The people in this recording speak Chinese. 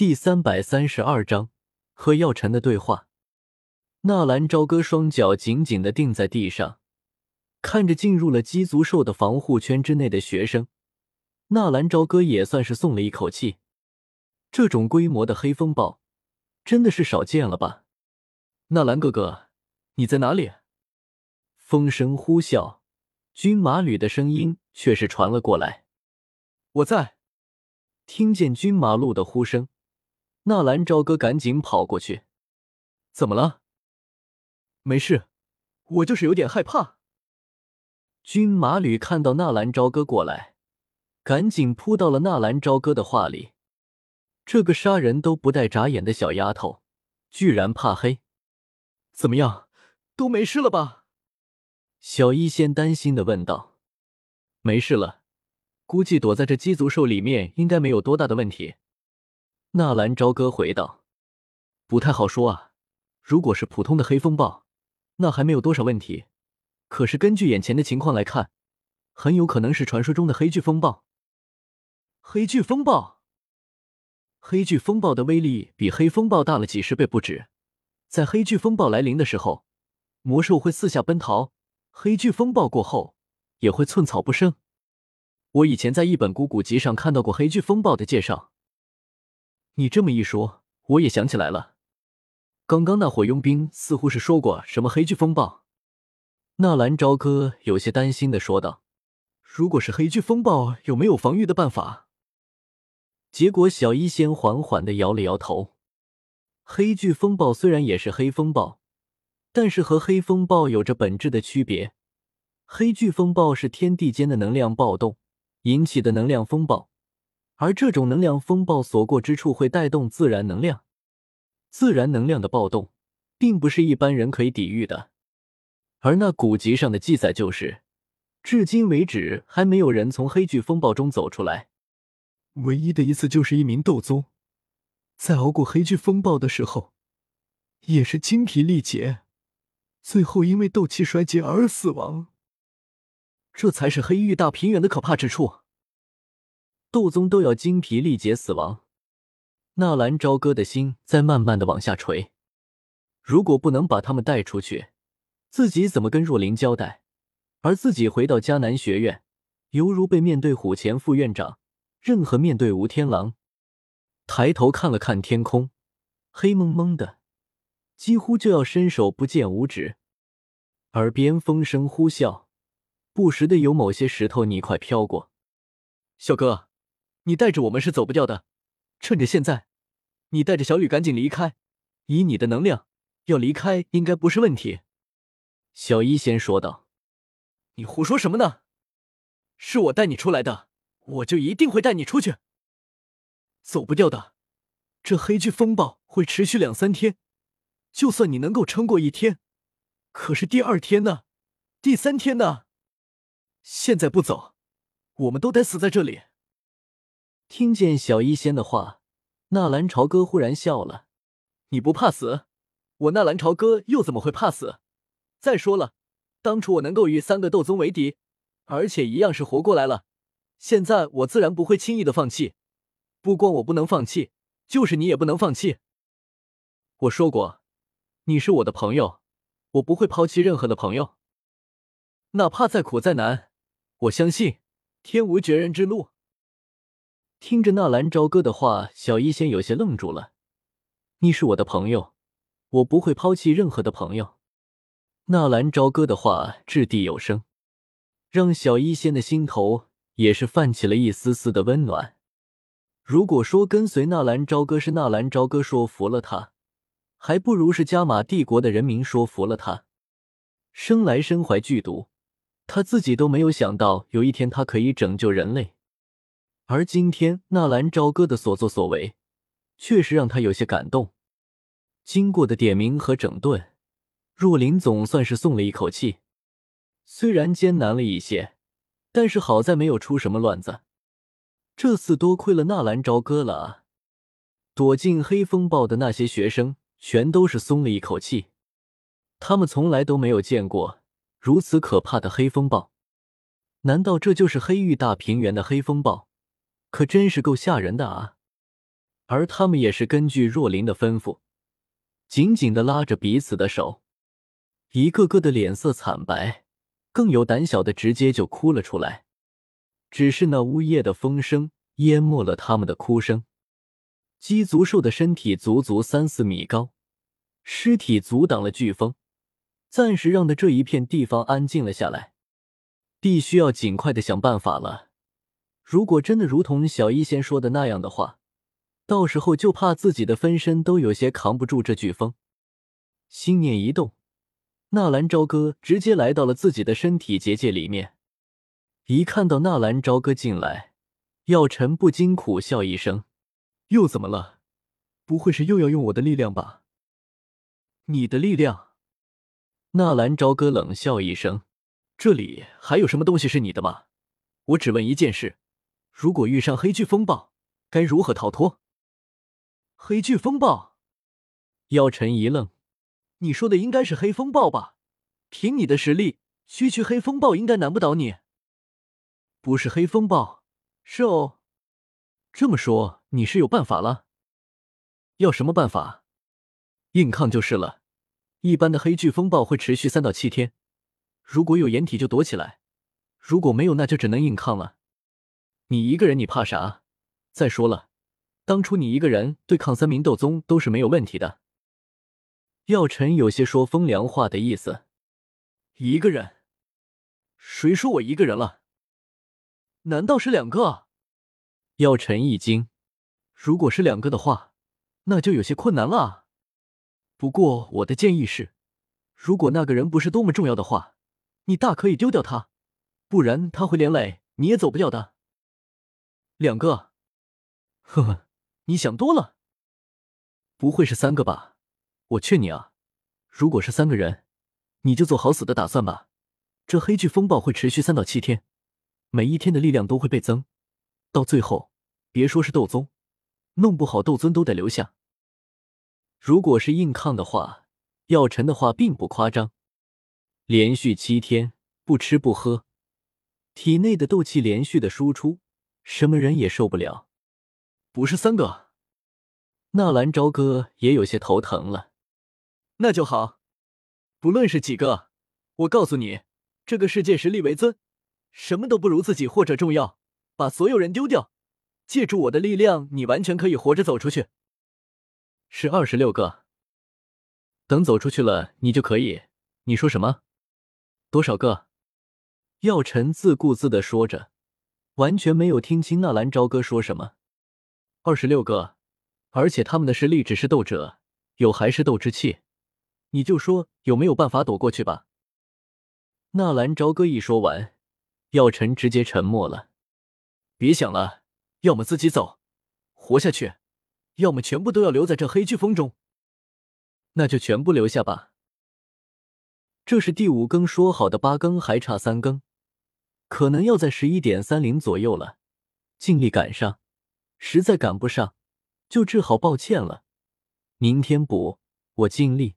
第三百三十二章和药尘的对话。纳兰朝歌双脚紧紧的定在地上，看着进入了鸡足兽的防护圈之内的学生，纳兰朝歌也算是松了一口气。这种规模的黑风暴，真的是少见了吧？纳兰哥哥，你在哪里？风声呼啸，军马吕的声音却是传了过来。我在。听见军马路的呼声。纳兰朝歌赶紧跑过去，怎么了？没事，我就是有点害怕。军马吕看到纳兰朝歌过来，赶紧扑到了纳兰朝歌的画里。这个杀人都不带眨眼的小丫头，居然怕黑？怎么样，都没事了吧？小医仙担心的问道。没事了，估计躲在这鸡足兽里面应该没有多大的问题。纳兰朝歌回道：“不太好说啊。如果是普通的黑风暴，那还没有多少问题。可是根据眼前的情况来看，很有可能是传说中的黑巨风暴。黑巨风暴，黑巨风暴的威力比黑风暴大了几十倍不止。在黑巨风暴来临的时候，魔兽会四下奔逃；黑巨风暴过后，也会寸草不生。我以前在一本古古籍上看到过黑巨风暴的介绍。”你这么一说，我也想起来了。刚刚那伙佣兵似乎是说过什么黑巨风暴。纳兰朝歌有些担心的说道：“如果是黑巨风暴，有没有防御的办法？”结果小医仙缓缓的摇了摇头。黑巨风暴虽然也是黑风暴，但是和黑风暴有着本质的区别。黑巨风暴是天地间的能量暴动引起的能量风暴。而这种能量风暴所过之处会带动自然能量，自然能量的暴动，并不是一般人可以抵御的。而那古籍上的记载就是，至今为止还没有人从黑巨风暴中走出来。唯一的一次就是一名斗宗，在熬过黑巨风暴的时候，也是精疲力竭，最后因为斗气衰竭而死亡。这才是黑域大平原的可怕之处。斗宗都要精疲力竭死亡，纳兰朝歌的心在慢慢的往下垂。如果不能把他们带出去，自己怎么跟若琳交代？而自己回到迦南学院，犹如被面对虎钳副院长，任何面对吴天狼。抬头看了看天空，黑蒙蒙的，几乎就要伸手不见五指。耳边风声呼啸，不时的有某些石头泥块飘过。小哥。你带着我们是走不掉的，趁着现在，你带着小雨赶紧离开。以你的能量，要离开应该不是问题。”小一仙说道。“你胡说什么呢？是我带你出来的，我就一定会带你出去。走不掉的，这黑巨风暴会持续两三天，就算你能够撑过一天，可是第二天呢？第三天呢？现在不走，我们都得死在这里。”听见小医仙的话，纳兰朝歌忽然笑了：“你不怕死，我纳兰朝歌又怎么会怕死？再说了，当初我能够与三个斗宗为敌，而且一样是活过来了。现在我自然不会轻易的放弃。不光我不能放弃，就是你也不能放弃。我说过，你是我的朋友，我不会抛弃任何的朋友，哪怕再苦再难，我相信天无绝人之路。”听着纳兰朝歌的话，小医仙有些愣住了。你是我的朋友，我不会抛弃任何的朋友。纳兰朝歌的话掷地有声，让小医仙的心头也是泛起了一丝丝的温暖。如果说跟随纳兰朝歌是纳兰朝歌说服了他，还不如是加玛帝国的人民说服了他。生来身怀剧毒，他自己都没有想到有一天他可以拯救人类。而今天纳兰朝歌的所作所为，确实让他有些感动。经过的点名和整顿，若琳总算是松了一口气。虽然艰难了一些，但是好在没有出什么乱子。这次多亏了纳兰朝歌了啊！躲进黑风暴的那些学生全都是松了一口气。他们从来都没有见过如此可怕的黑风暴。难道这就是黑域大平原的黑风暴？可真是够吓人的啊！而他们也是根据若琳的吩咐，紧紧的拉着彼此的手，一个个的脸色惨白，更有胆小的直接就哭了出来。只是那呜咽的风声淹没了他们的哭声。鸡足兽的身体足足三四米高，尸体阻挡了飓风，暂时让的这一片地方安静了下来。必须要尽快的想办法了。如果真的如同小一仙说的那样的话，到时候就怕自己的分身都有些扛不住这飓风。心念一动，纳兰朝歌直接来到了自己的身体结界里面。一看到纳兰朝歌进来，药尘不禁苦笑一声。又怎么了？不会是又要用我的力量吧？你的力量？纳兰朝歌冷笑一声：“这里还有什么东西是你的吗？我只问一件事：如果遇上黑巨风暴，该如何逃脱？”黑巨风暴？药尘一愣：“你说的应该是黑风暴吧？凭你的实力，区区黑风暴应该难不倒你。不是黑风暴，是哦。”这么说你是有办法了？要什么办法？硬抗就是了。一般的黑巨风暴会持续三到七天，如果有掩体就躲起来，如果没有那就只能硬抗了。你一个人你怕啥？再说了，当初你一个人对抗三名斗宗都是没有问题的。药尘有些说风凉话的意思。一个人？谁说我一个人了？难道是两个？药尘一惊，如果是两个的话，那就有些困难了。不过我的建议是，如果那个人不是多么重要的话，你大可以丢掉他，不然他会连累，你也走不掉的。两个？呵呵，你想多了。不会是三个吧？我劝你啊，如果是三个人，你就做好死的打算吧。这黑巨风暴会持续三到七天，每一天的力量都会倍增，到最后。别说是斗宗，弄不好斗尊都得留下。如果是硬抗的话，药尘的话并不夸张，连续七天不吃不喝，体内的斗气连续的输出，什么人也受不了。不是三个，纳兰朝歌也有些头疼了。那就好，不论是几个，我告诉你，这个世界实力为尊，什么都不如自己或者重要，把所有人丢掉。借助我的力量，你完全可以活着走出去。是二十六个。等走出去了，你就可以。你说什么？多少个？药尘自顾自的说着，完全没有听清纳兰朝歌说什么。二十六个，而且他们的实力只是斗者，有还是斗之气。你就说有没有办法躲过去吧。纳兰朝歌一说完，药尘直接沉默了。别想了。要么自己走，活下去；要么全部都要留在这黑飓风中。那就全部留下吧。这是第五更说好的八更还差三更，可能要在十一点三零左右了，尽力赶上。实在赶不上，就只好抱歉了。明天补，我尽力。